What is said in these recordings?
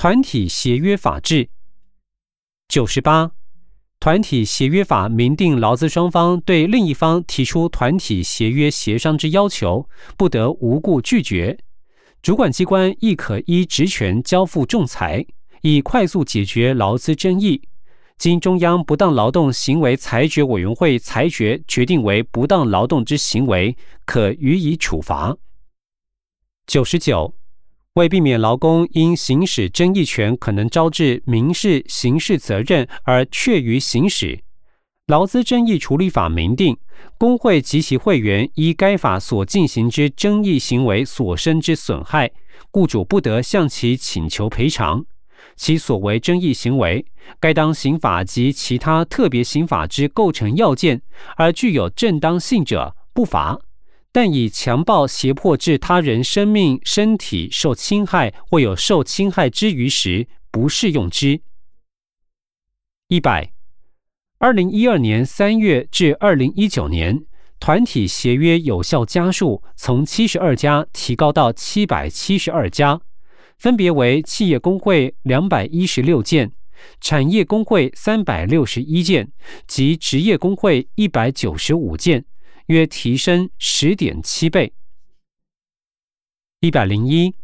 团体协约法制。九十八，团体协约法明定劳资双方对另一方提出团体协约协商之要求，不得无故拒绝。主管机关亦可依职权交付仲裁，以快速解决劳资争议。经中央不当劳动行为裁决委员会裁决决定为不当劳动之行为，可予以处罚。九十九，为避免劳工因行使争议权可能招致民事、刑事责任而确于行使，劳资争议处理法明定，工会及其会员依该法所进行之争议行为所生之损害，雇主不得向其请求赔偿。其所为争议行为，该当刑法及其他特别刑法之构成要件，而具有正当性者，不罚；但以强暴、胁迫致他人生命、身体受侵害或有受侵害之余时，不适用之。一百，二零一二年三月至二零一九年，团体协约有效家数从七十二家提高到七百七十二家。分别为企业工会两百一十六件，产业工会三百六十一件及职业工会一百九十五件，约提升十点七倍。一百零一，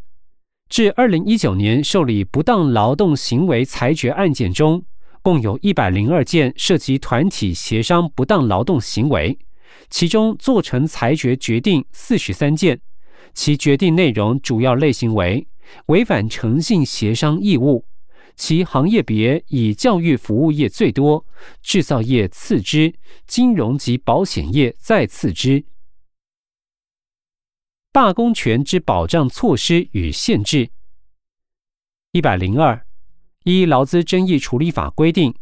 至二零一九年受理不当劳动行为裁决案件中，共有一百零二件涉及团体协商不当劳动行为，其中做成裁决决定四十三件，其决定内容主要类型为。违反诚信协商义务，其行业别以教育服务业最多，制造业次之，金融及保险业再次之。罢工权之保障措施与限制。一百零二，依劳资争议处理法规定，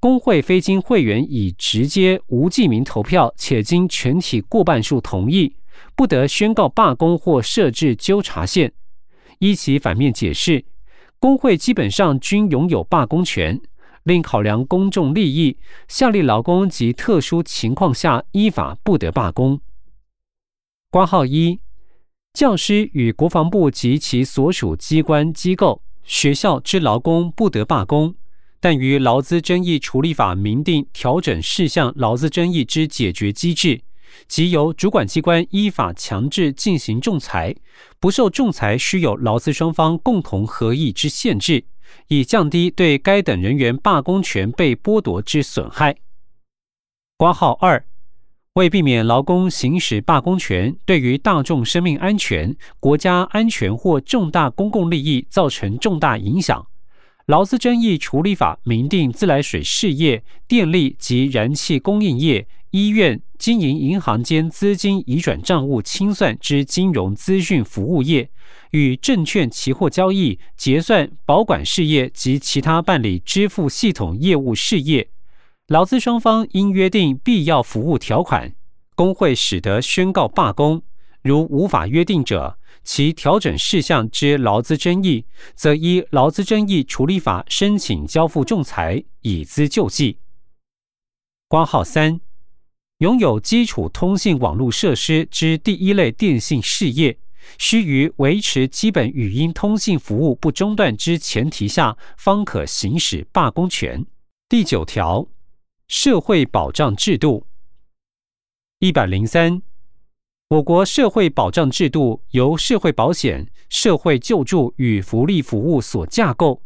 工会非经会员以直接无记名投票，且经全体过半数同意，不得宣告罢工或设置纠察线。依其反面解释，工会基本上均拥有罢工权。另考量公众利益，下列劳工及特殊情况下依法不得罢工。挂号一：教师与国防部及其所属机关机构、学校之劳工不得罢工，但于劳资争议处理法明定调整事项劳资争议之解决机制。即由主管机关依法强制进行仲裁，不受仲裁须有劳资双方共同合意之限制，以降低对该等人员罢工权被剥夺之损害。挂号二，为避免劳工行使罢工权对于大众生命安全、国家安全或重大公共利益造成重大影响，劳资争议处理法明定自来水事业、电力及燃气供应业。医院、经营银行间资金移转账务清算之金融资讯服务业，与证券期货交易、结算、保管事业及其他办理支付系统业务事业，劳资双方应约定必要服务条款，工会使得宣告罢工。如无法约定者，其调整事项之劳资争议，则依劳资争议处理法申请交付仲裁，以资救济。挂号三。拥有基础通信网络设施之第一类电信事业，须于维持基本语音通信服务不中断之前提下，方可行使罢工权。第九条，社会保障制度一百零三，我国社会保障制度由社会保险、社会救助与福利服务所架构，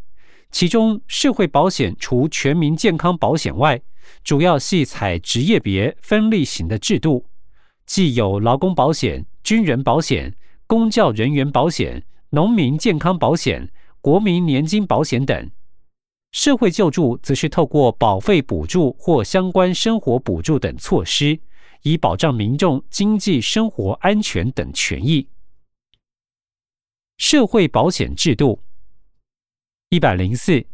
其中社会保险除全民健康保险外，主要系采职业别分立型的制度，既有劳工保险、军人保险、公教人员保险、农民健康保险、国民年金保险等；社会救助则是透过保费补助或相关生活补助等措施，以保障民众经济生活安全等权益。社会保险制度一百零四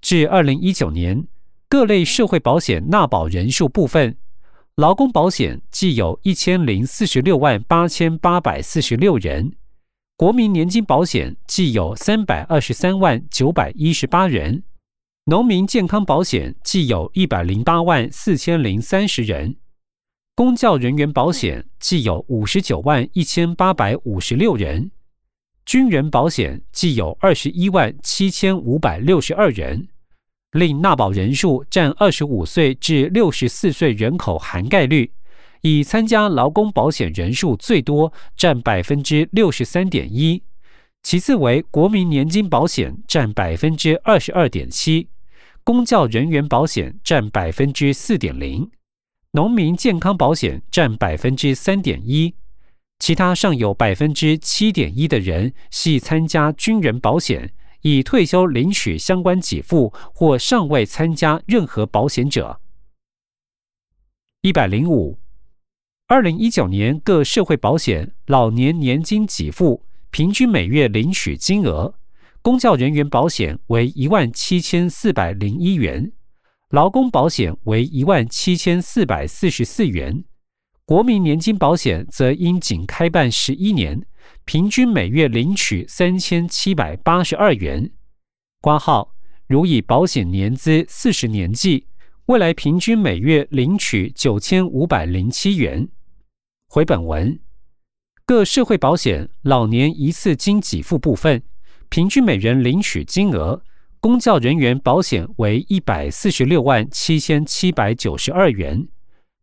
至二零一九年。各类社会保险纳保人数部分，劳工保险计有一千零四十六万八千八百四十六人，国民年金保险计有三百二十三万九百一十八人，农民健康保险计有一百零八万四千零三十人，公教人员保险计有五十九万一千八百五十六人，军人保险计有二十一万七千五百六十二人，另纳保人数占二十五岁至六十四岁人口涵盖率，以参加劳工保险人数最多，占百分之六十三点一，其次为国民年金保险占百分之二十二点七，公教人员保险占百分之四点零，农民健康保险占百分之三点一。其他尚有百分之七点一的人系参加军人保险，已退休领取相关给付或尚未参加任何保险者。一百零五，二零一九年各社会保险老年年金给付平均每月领取金额，公教人员保险为一万七千四百零一元，劳工保险为一万七千四百四十四元。国民年金保险则因仅开办十一年，平均每月领取三千七百八十二元。挂号如以保险年资四十年计，未来平均每月领取九千五百零七元。回本文各社会保险老年一次金给付部分，平均每人领取金额，公教人员保险为一百四十六万七千七百九十二元。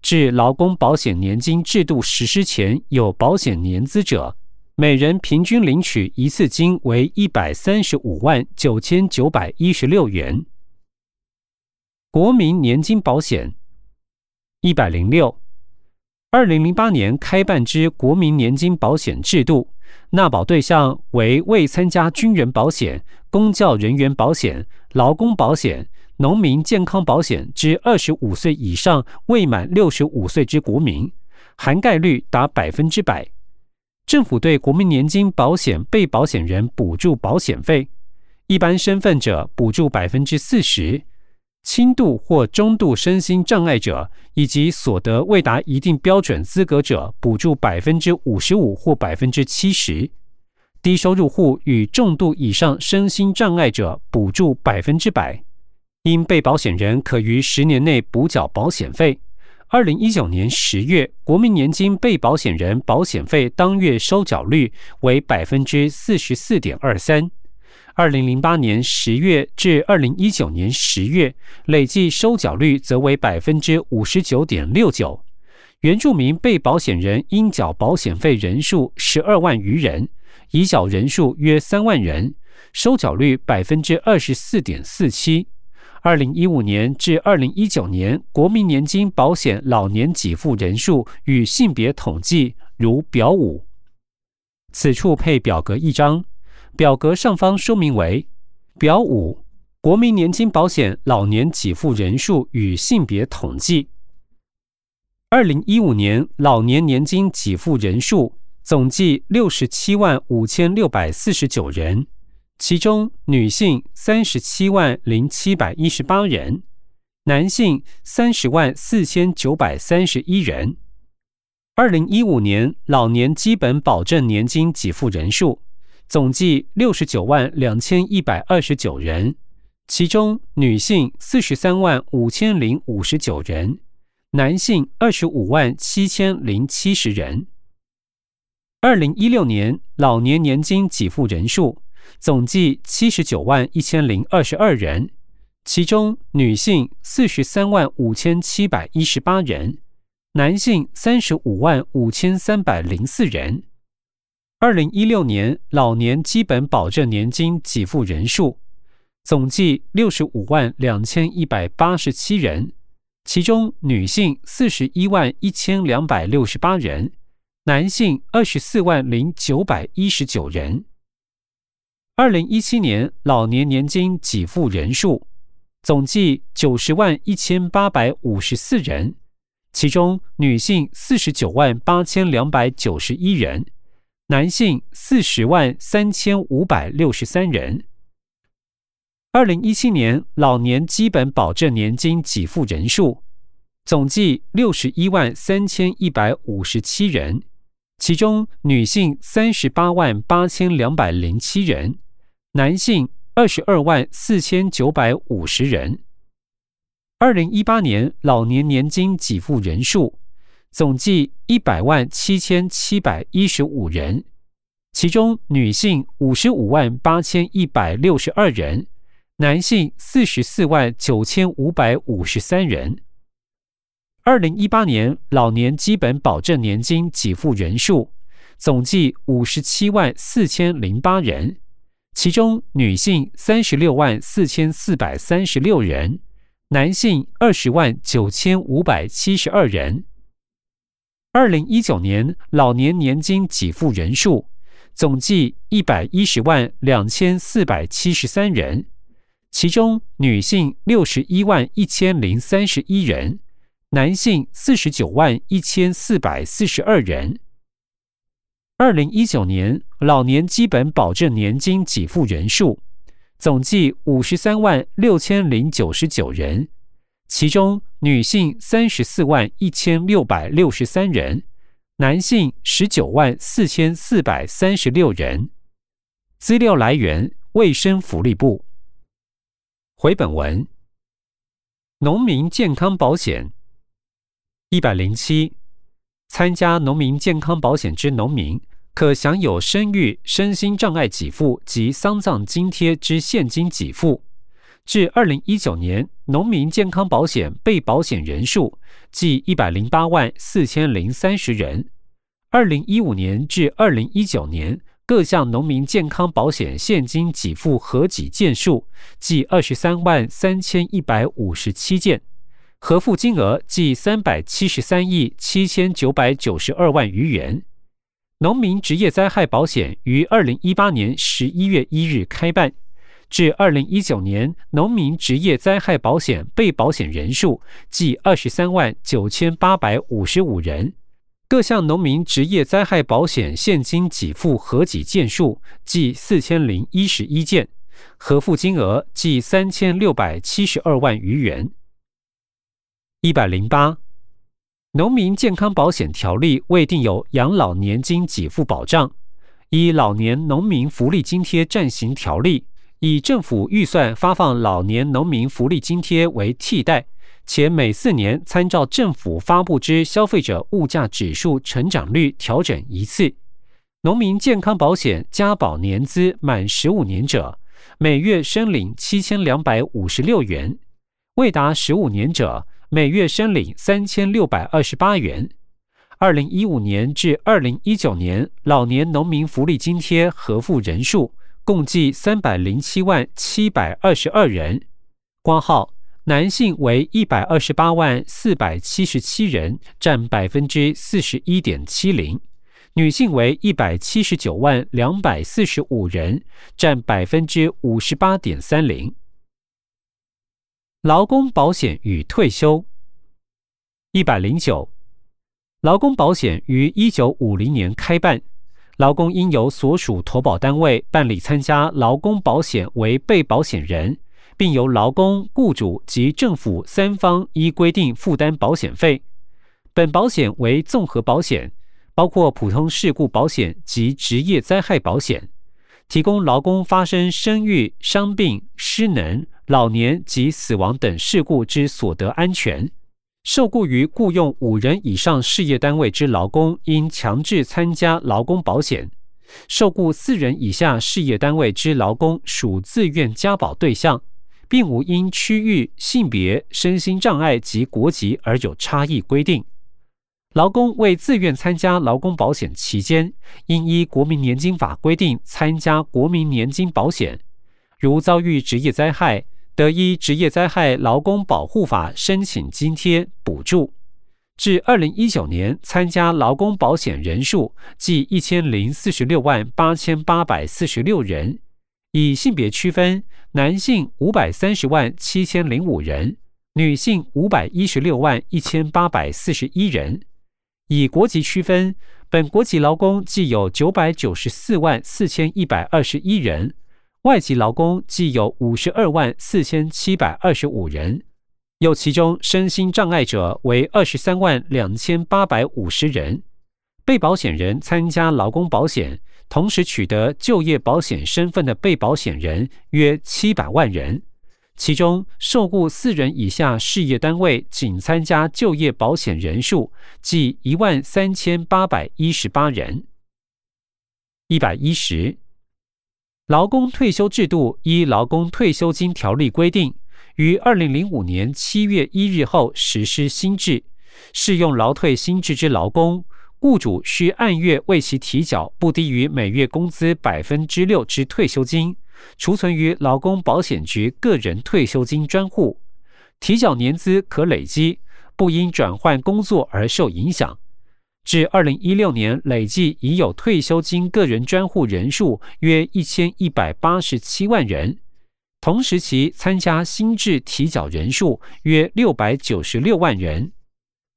至劳工保险年金制度实施前有保险年资者，每人平均领取一次金为一百三十五万九千九百一十六元。国民年金保险一百零六，二零零八年开办之国民年金保险制度，纳保对象为未参加军人保险、公教人员保险、劳工保险。农民健康保险之二十五岁以上未满六十五岁之国民，涵盖率达百分之百。政府对国民年金保险被保险人补助保险费，一般身份者补助百分之四十，轻度或中度身心障碍者以及所得未达一定标准资格者补助百分之五十五或百分之七十，低收入户与重度以上身心障碍者补助百分之百。因被保险人可于十年内补缴保险费，二零一九年十月，国民年金被保险人保险费当月收缴率为百分之四十四点二三；二零零八年十月至二零一九年十月，累计收缴率则为百分之五十九点六九。原住民被保险人应缴保险费人数十二万余人，已缴人数约三万人，收缴率百分之二十四点四七。二零一五年至二零一九年国民年金保险老年给付人数与性别统计如表五。此处配表格一张，表格上方说明为表五：国民年金保险老年给付人数与性别统计。二零一五年老年年金给付人数总计六十七万五千六百四十九人。其中女性三十七万零七百一十八人，男性三十万四千九百三十一人。二零一五年老年基本保证年金给付人数总计六十九万两千一百二十九人，其中女性四十三万五千零五十九人，男性二十五万七千零七十人。二零一六年老年年金给付人数。总计七十九万一千零二十二人，其中女性四十三万五千七百一十八人，男性三十五万五千三百零四人。二零一六年老年基本保证年金给付人数总计六十五万两千一百八十七人，其中女性四十一万一千两百六十八人，男性二十四万零九百一十九人。二零一七年老年年金给付人数总计九十万一千八百五十四人，其中女性四十九万八千两百九十一人，男性四十万三千五百六十三人。二零一七年老年基本保证年金给付人数总计六十一万三千一百五十七人，其中女性三十八万八千两百零七人。男性二十二万四千九百五十人。二零一八年老年年金给付人数总计一百万七千七百一十五人，其中女性五十五万八千一百六十二人，男性四十四万九千五百五十三人。二零一八年老年基本保证年金给付人数总计五十七万四千零八人，其中女性三十六万四千四百三十六人，男性二十万九千五百七十二人。二零一九年老年年金给付人数总计一百一十万两千四百七十三人，其中女性六十一万一千零三十一人。男性四十九万一千四百四十二人。二零一九年老年基本保证年金给付人数总计五十三万六千零九十九人，其中女性三十四万一千六百六十三人，男性十九万四千四百三十六人。资料来源：卫生福利部。回本文：农民健康保险。一百零七，参加农民健康保险之农民，可享有生育、身心障碍给付及丧葬津贴之现金给付。至二零一九年，农民健康保险被保险人数计一百零八万四千零三十人。二零一五年至二零一九年，各项农民健康保险现金给付合计件数计二十三万三千一百五十七件。核付金额计三百七十三亿七千九百九十二万余元。农民职业灾害保险于二零一八年十一月一日开办，至二零一九年，农民职业灾害保险被保险人数计二十三万九千八百五十五人。各项农民职业灾害保险现金给付合计件数计四千零一十一件，核付金额计三千六百七十二万余元。一百零八，农民健康保险条例未定有养老年金给付保障，以老年农民福利津贴暂行条例，以政府预算发放老年农民福利津贴为替代，且每四年参照政府发布之消费者物价指数成长率调整一次。农民健康保险加保年资满十五年者，每月申领七千两百五十六元；未达十五年者，每月申领三千六百二十八元。二零一五年至二零一九年，老年农民福利津贴核付人数共计三百零七万七百二十二人。光号男性为一百二十八万四百七十七人，占百分之四十一点七零；女性为一百七十九万两百四十五人，占百分之五十八点三零。劳工保险与退休一百零九，劳工保险于一九五零年开办，劳工应由所属投保单位办理参加劳工保险为被保险人，并由劳工、雇主及政府三方依规定负担保险费。本保险为综合保险，包括普通事故保险及职业灾害保险。提供劳工发生生育、伤病、失能、老年及死亡等事故之所得安全。受雇于雇用五人以上事业单位之劳工，应强制参加劳工保险；受雇四人以下事业单位之劳工属自愿加保对象，并无因区域、性别、身心障碍及国籍而有差异规定。劳工为自愿参加劳工保险期间，应依国民年金法规定参加国民年金保险。如遭遇职业灾害，得依职业灾害劳工保护法申请津贴补助。至二零一九年，参加劳工保险人数计一千零四十六万八千八百四十六人。以性别区分，男性五百三十万七千零五人，女性五百一十六万一千八百四十一人。以国籍区分，本国籍劳工计有九百九十四万四千一百二十一人，外籍劳工计有五十二万四千七百二十五人，有其中身心障碍者为二十三万两千八百五十人。被保险人参加劳工保险，同时取得就业保险身份的被保险人约七百万人。其中，受雇四人以下事业单位仅参加就业保险人数计一万三千八百一十八人。一百一十，劳工退休制度依《劳工退休金条例》规定，于二零零五年七月一日后实施新制。适用劳退新制之劳工，雇主需按月为其提缴不低于每月工资百分之六之退休金，储存于劳工保险局个人退休金专户，提缴年资可累积，不因转换工作而受影响。至二零一六年，累计已有退休金个人专户人数约一千一百八十七万人，同时期参加新制提缴人数约六百九十六万人。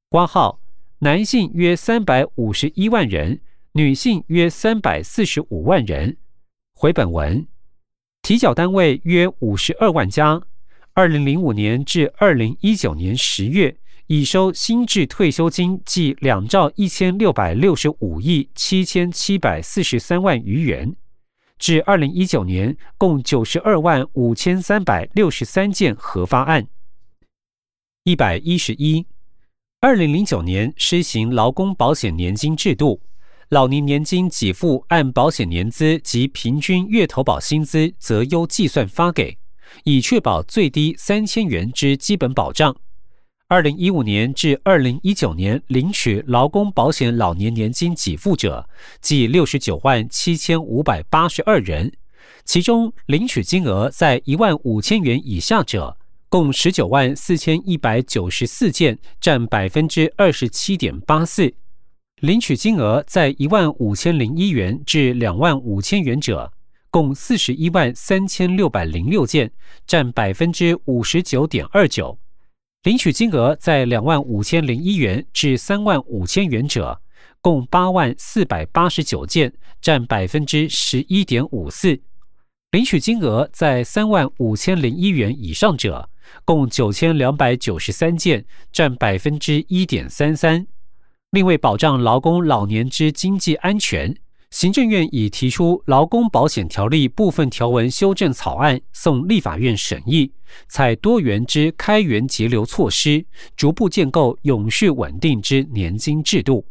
挂号男性约三百五十一万人，女性约三百四十五万人。回本文提缴单位约五十二万家。二零零五年至二零一九年十月。已收新制退休金计两兆一千六百六十五亿七千七百四十三万余元，至二零一九年共九十二万五千三百六十三件核发案。一百一十一，二零零九年施行劳工保险年金制度，老年年金给付按保险年资及平均月投保薪资择优计算发给，以确保最低三千元之基本保障。二零一五年至二零一九年领取劳工保险老年年金给付者，计六十九万七千五百八十二人，其中领取金额在一万五千元以下者，共十九万四千一百九十四件，占百分之二十七点八四；领取金额在一万五千零一元至两万五千元者，共四十一万三千六百零六件，占百分之五十九点二九。领取金额在两万五千零一元至三万五千元者，共八万四百八十九件，占百分之十一点五四；领取金额在三万五千零一元以上者，共九千两百九十三件，占百分之一点三三。另为保障劳工老年之经济安全。行政院已提出劳工保险条例部分条文修正草案，送立法院审议，采多元之开源节流措施，逐步建构永续稳定之年金制度。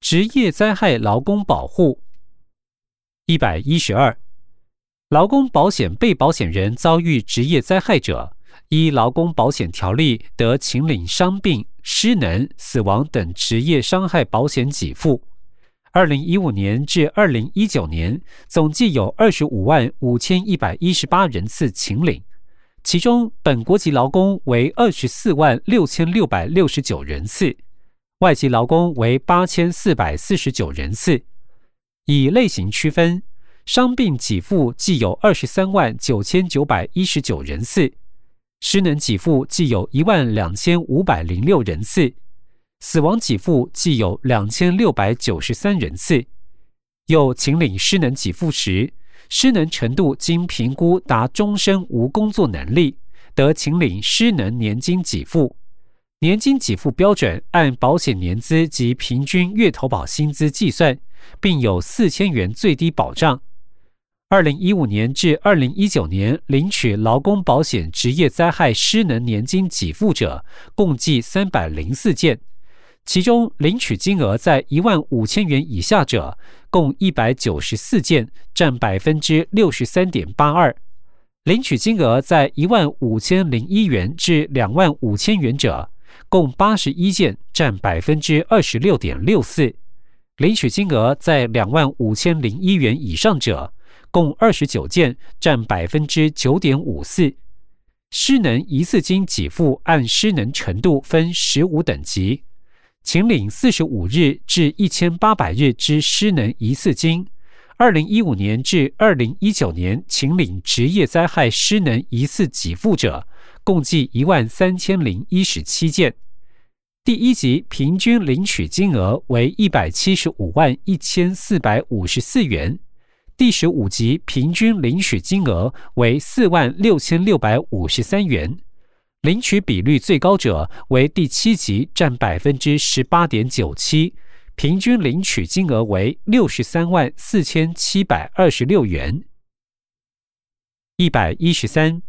职业灾害劳工保护一百一十二，劳工保险被保险人遭遇职业灾害者，依劳工保险条例得请领伤病、失能、死亡等职业伤害保险给付。二零一五年至二零一九年，总计有二十五万五千一百一十八人次请领，其中本国籍劳工为二十四万六千六百六十九人次，外籍劳工为八千四百四十九人次。以类型区分，伤病给付计有二十三万九千九百一十九人次，失能给付计有一万两千五百零六人次。死亡给付计有两千六百九十三人次，又请领失能给付时，失能程度经评估达终身无工作能力，得请领失能年金给付。年金给付标准按保险年资及平均月投保薪资计算，并有四千元最低保障。二零一五年至二零一九年领取劳工保险职业灾害失能年金给付者，共计三百零四件。其中领取金额在一万五千元以下者，共一百九十四件，占百分之六十三点八二；领取金额在一万五千零一元至两万五千元者，共八十一件，占百分之二十六点六四；领取金额在两万五千零一元以上者，共二十九件，占百分之九点五四。失能一次金给付按失能程度分十五等级。请领四十五日至一千八百日之失能一次金，二零一五年至二零一九年请领职业灾害失能一次给付者，共计一万三千零一十七件。第一级平均领取金额为一百七十五万一千四百五十四元，第十五级平均领取金额为四万六千六百五十三元。领取比率最高者为第七级，占百分之十八点九七，平均领取金额为六十三万四千七百二十六元。一百一十三，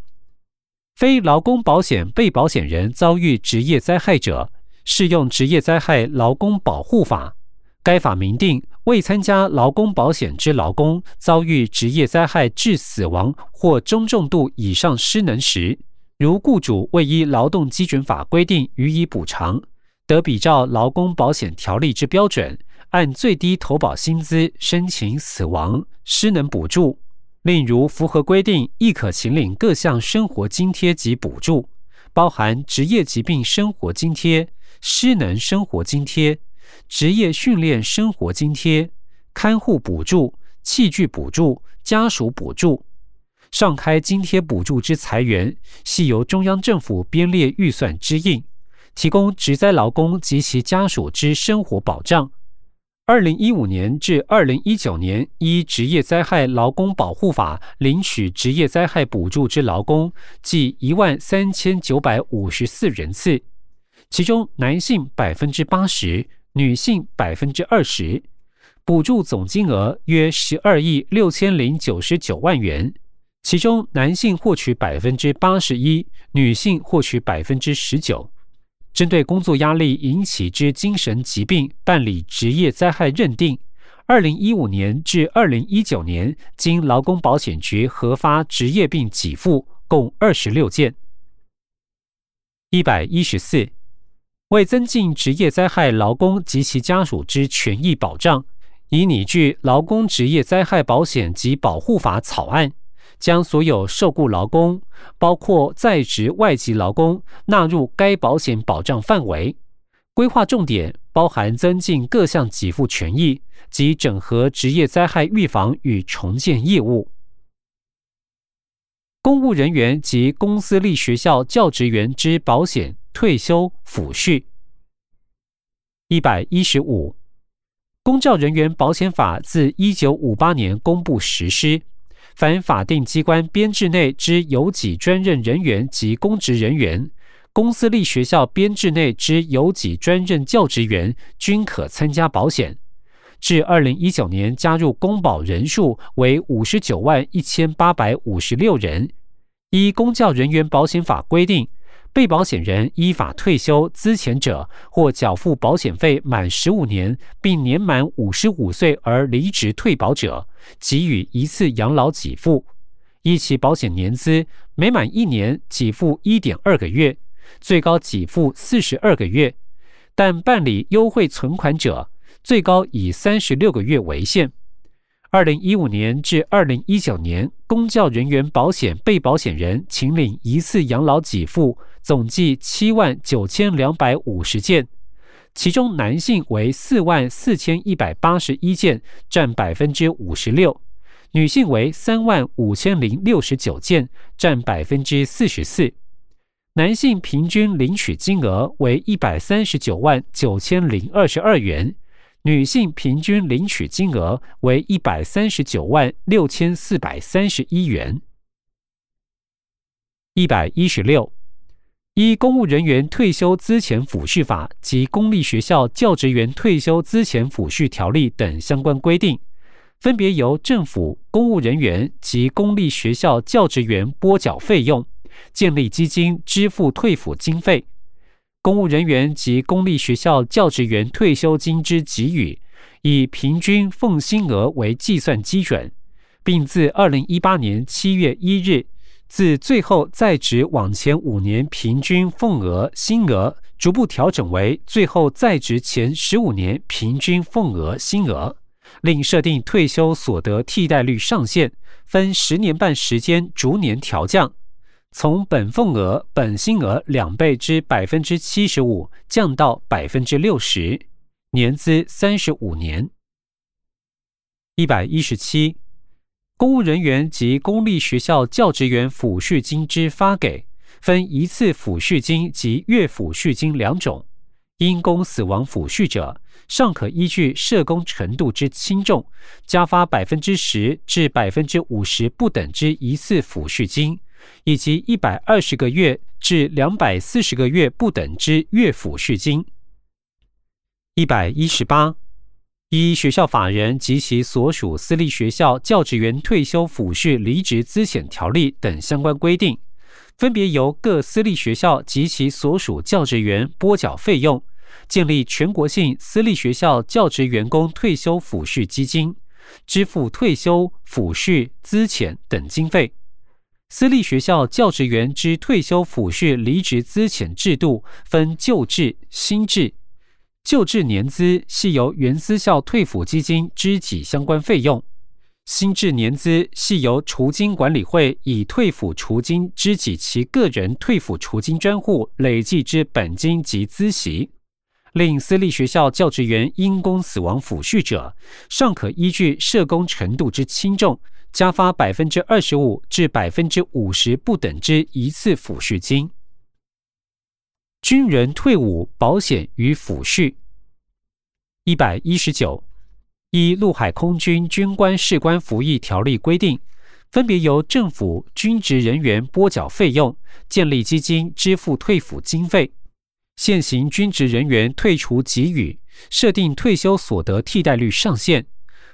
非劳工保险被保险人遭遇职业灾害者，适用职业灾害劳工保护法。该法明定，未参加劳工保险之劳工遭遇职业灾害致死亡或中重度以上失能时，如雇主未依劳动基准法规定予以补偿，得比照劳工保险条例之标准，按最低投保薪资申请死亡失能补助。另如符合规定，亦可请领各项生活津贴及补助，包含职业疾病生活津贴、失能生活津贴。职业训练生活津贴、看护补助、器具补助、家属补助，上开津贴补助之财源，系由中央政府编列预算支应，提供职灾劳工及其家属之生活保障。二零一五年至二零一九年，依职业灾害劳工保护法领取职业灾害补助之劳工，计一万三千九百五十四人次，其中男性百分之八十。女性百分之二十，补助总金额约十二亿六千零九十九万元，其中男性获取百分之八十一，女性获取百分之十九。针对工作压力引起之精神疾病办理职业灾害认定，二零一五年至二零一九年经劳工保险局核发职业病给付共二十六件，一百一十四。为增进职业灾害劳工及其家属之权益保障，已拟具《劳工职业灾害保险及保护法》草案，将所有受雇劳工，包括在职外籍劳工，纳入该保险保障范围。规划重点包含增进各项给付权益及整合职业灾害预防与重建业务。公务人员及公私立学校教职员之保险。退休抚恤一百一十五，公教人员保险法自一九五八年公布实施，凡法定机关编制内之有己专任人员及公职人员，公司立学校编制内之有己专任教职员均可参加保险。至二零一九年，加入公保人数为五十九万一千八百五十六人。依公教人员保险法规定。被保险人依法退休资前者，或缴付保险费满十五年并年满五十五岁而离职退保者，给予一次养老给付，依其保险年资，每满一年给付一点二个月，最高给付四十二个月；但办理优惠存款者，最高以三十六个月为限。二零一五年至二零一九年，公教人员保险被保险人请领一次养老给付。总计七万九千两百五十件，其中男性为四万四千一百八十一件，占百分之五十六；女性为三万五千零六十九件，占百分之四十四。男性平均领取金额为一百三十九万九千零二十二元，女性平均领取金额为一百三十九万六千四百三十一元。一百一十六。依《公务人员退休资前抚恤法》及《公立学校教职员退休资前抚恤条例》等相关规定，分别由政府、公务人员及公立学校教职员拨缴费用，建立基金支付退抚经费。公务人员及公立学校教职员退休金之给予，以平均奉薪额为计算基准，并自二零一八年七月一日。自最后在职往前五年平均俸额薪额逐步调整为最后在职前十五年平均俸额薪额，另设定退休所得替代率上限，分十年半时间逐年调降，从本俸额本薪额两倍之百分之七十五降到百分之六十，年资三十五年。一百一十七。公务人员及公立学校教职员抚恤金之发给，分一次抚恤金及月抚恤金两种。因公死亡抚恤者，尚可依据社工程度之轻重，加发百分之十至百分之五十不等之一次抚恤金，以及一百二十个月至两百四十个月不等之月抚恤金。一百一十八。依学校法人及其所属私立学校教职员退休抚恤离职资遣条例等相关规定，分别由各私立学校及其所属教职员拨缴费用，建立全国性私立学校教职员工退休抚恤基金，支付退休抚恤资遣等经费。私立学校教职员之退休抚恤离职资遣制度分旧制、新制。旧制年资系由原私校退抚基金支给相关费用，新制年资系由除金管理会以退抚除金支给其个人退抚除金专户累计之本金及孳息。另私立学校教职员因公死亡抚恤者，尚可依据社工程度之轻重。加发百分之二十五至百分之五十不等之一次抚恤金。军人退伍保险与抚恤一百一十九，依陆海空军军官士官服役条例规定，分别由政府军职人员拨缴费用，建立基金支付退抚经费。现行军职人员退除给予，设定退休所得替代率上限。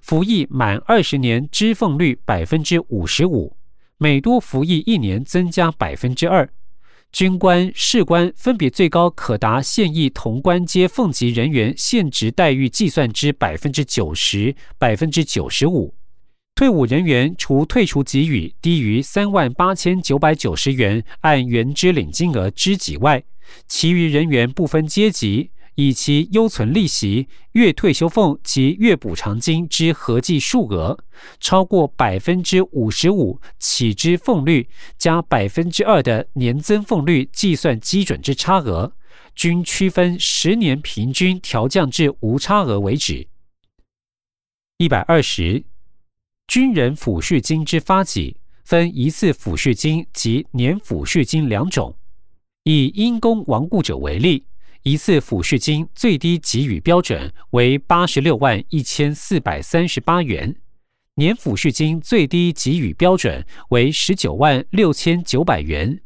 服役满二十年，支俸率百分之五十五，每多服役一年增加百分之二。军官、士官分别最高可达现役同官阶俸级人员现职待遇计算之百分之九十、百分之九十五。退伍人员除退出给予低于三万八千九百九十元按原支领金额支给外，其余人员不分阶级。以其优存利息、月退休俸及月补偿金之合计数额超过百分之五十五起之俸率，加百分之二的年增俸率计算基准之差额，均区分十年平均调降至无差额为止。一百二十，军人抚恤金之发给分一次抚恤金及年抚恤金两种。以因公亡故者为例。一次抚恤金最低给予标准为八十六万一千四百三十八元，年抚恤金最低给予标准为十九万六千九百元，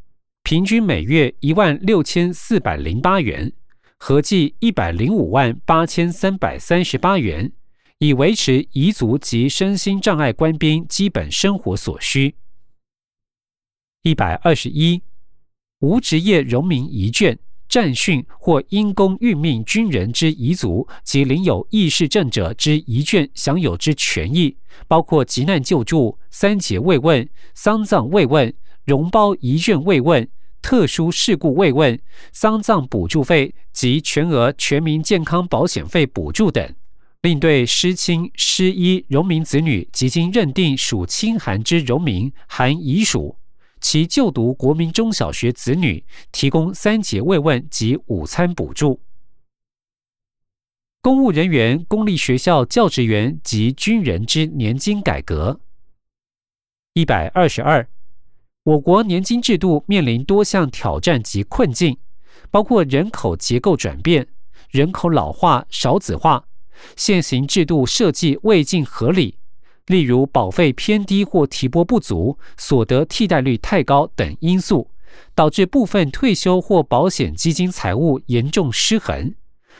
平均每月一万六千四百零八元，合计一百零五万八千三百三十八元，以维持彝族及身心障碍官兵基本生活所需。一百二十一，无职业荣民遗眷。战训或因公运命军人之遗族及领有义士证者之遗眷享有之权益，包括急难救助、三节慰问、丧葬慰问、容包遗眷慰问、特殊事故慰问、丧葬补助费及全额全民健康保险费补助等，另对失亲、失医荣民子女及经认定属亲寒之荣民含遗属。其就读国民中小学子女提供三节慰问及午餐补助。公务人员、公立学校教职员及军人之年金改革。一百二十二，我国年金制度面临多项挑战及困境，包括人口结构转变、人口老化、少子化、现行制度设计未尽合理。例如保费偏低或提拨不足、所得替代率太高等因素，导致部分退休或保险基金财务严重失衡。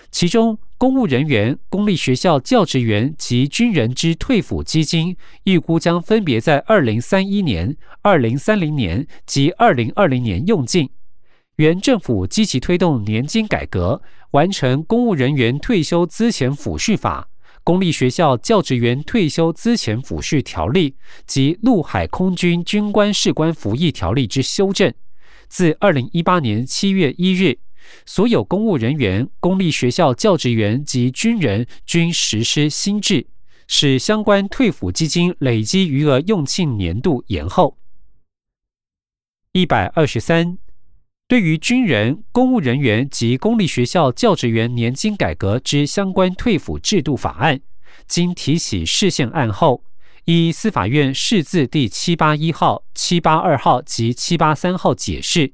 其中，公务人员、公立学校教职员及军人之退抚基金，预估将分别在二零三一年、二零三零年及二零二零年用尽。原政府积极推动年金改革，完成《公务人员退休资遣抚恤法》。公立学校教职员退休资遣抚恤条例及陆海空军军官士官服役条例之修正，自二零一八年七月一日，所有公务人员、公立学校教职员及军人均实施新制，使相关退抚基金累积余额用罄年度延后。一百二十三。对于军人、公务人员及公立学校教职员年金改革之相关退抚制度法案，经提起释宪案后，依司法院释字第七八一号、七八二号及七八三号解释，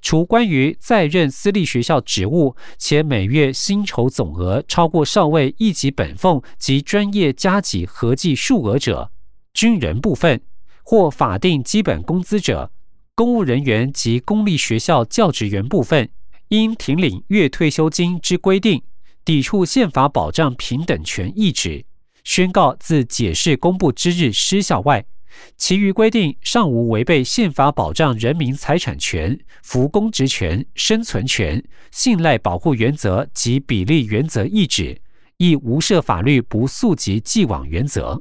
除关于在任私立学校职务且每月薪酬总额超过少尉一级本俸及专业加级合计数额者，军人部分或法定基本工资者。公务人员及公立学校教职员部分，因停领月退休金之规定，抵触宪法保障平等权意旨，宣告自解释公布之日失效外，其余规定尚无违背宪法保障人民财产权、服公职权、生存权、信赖保护原则及比例原则意旨，亦无涉法律不溯及既往原则。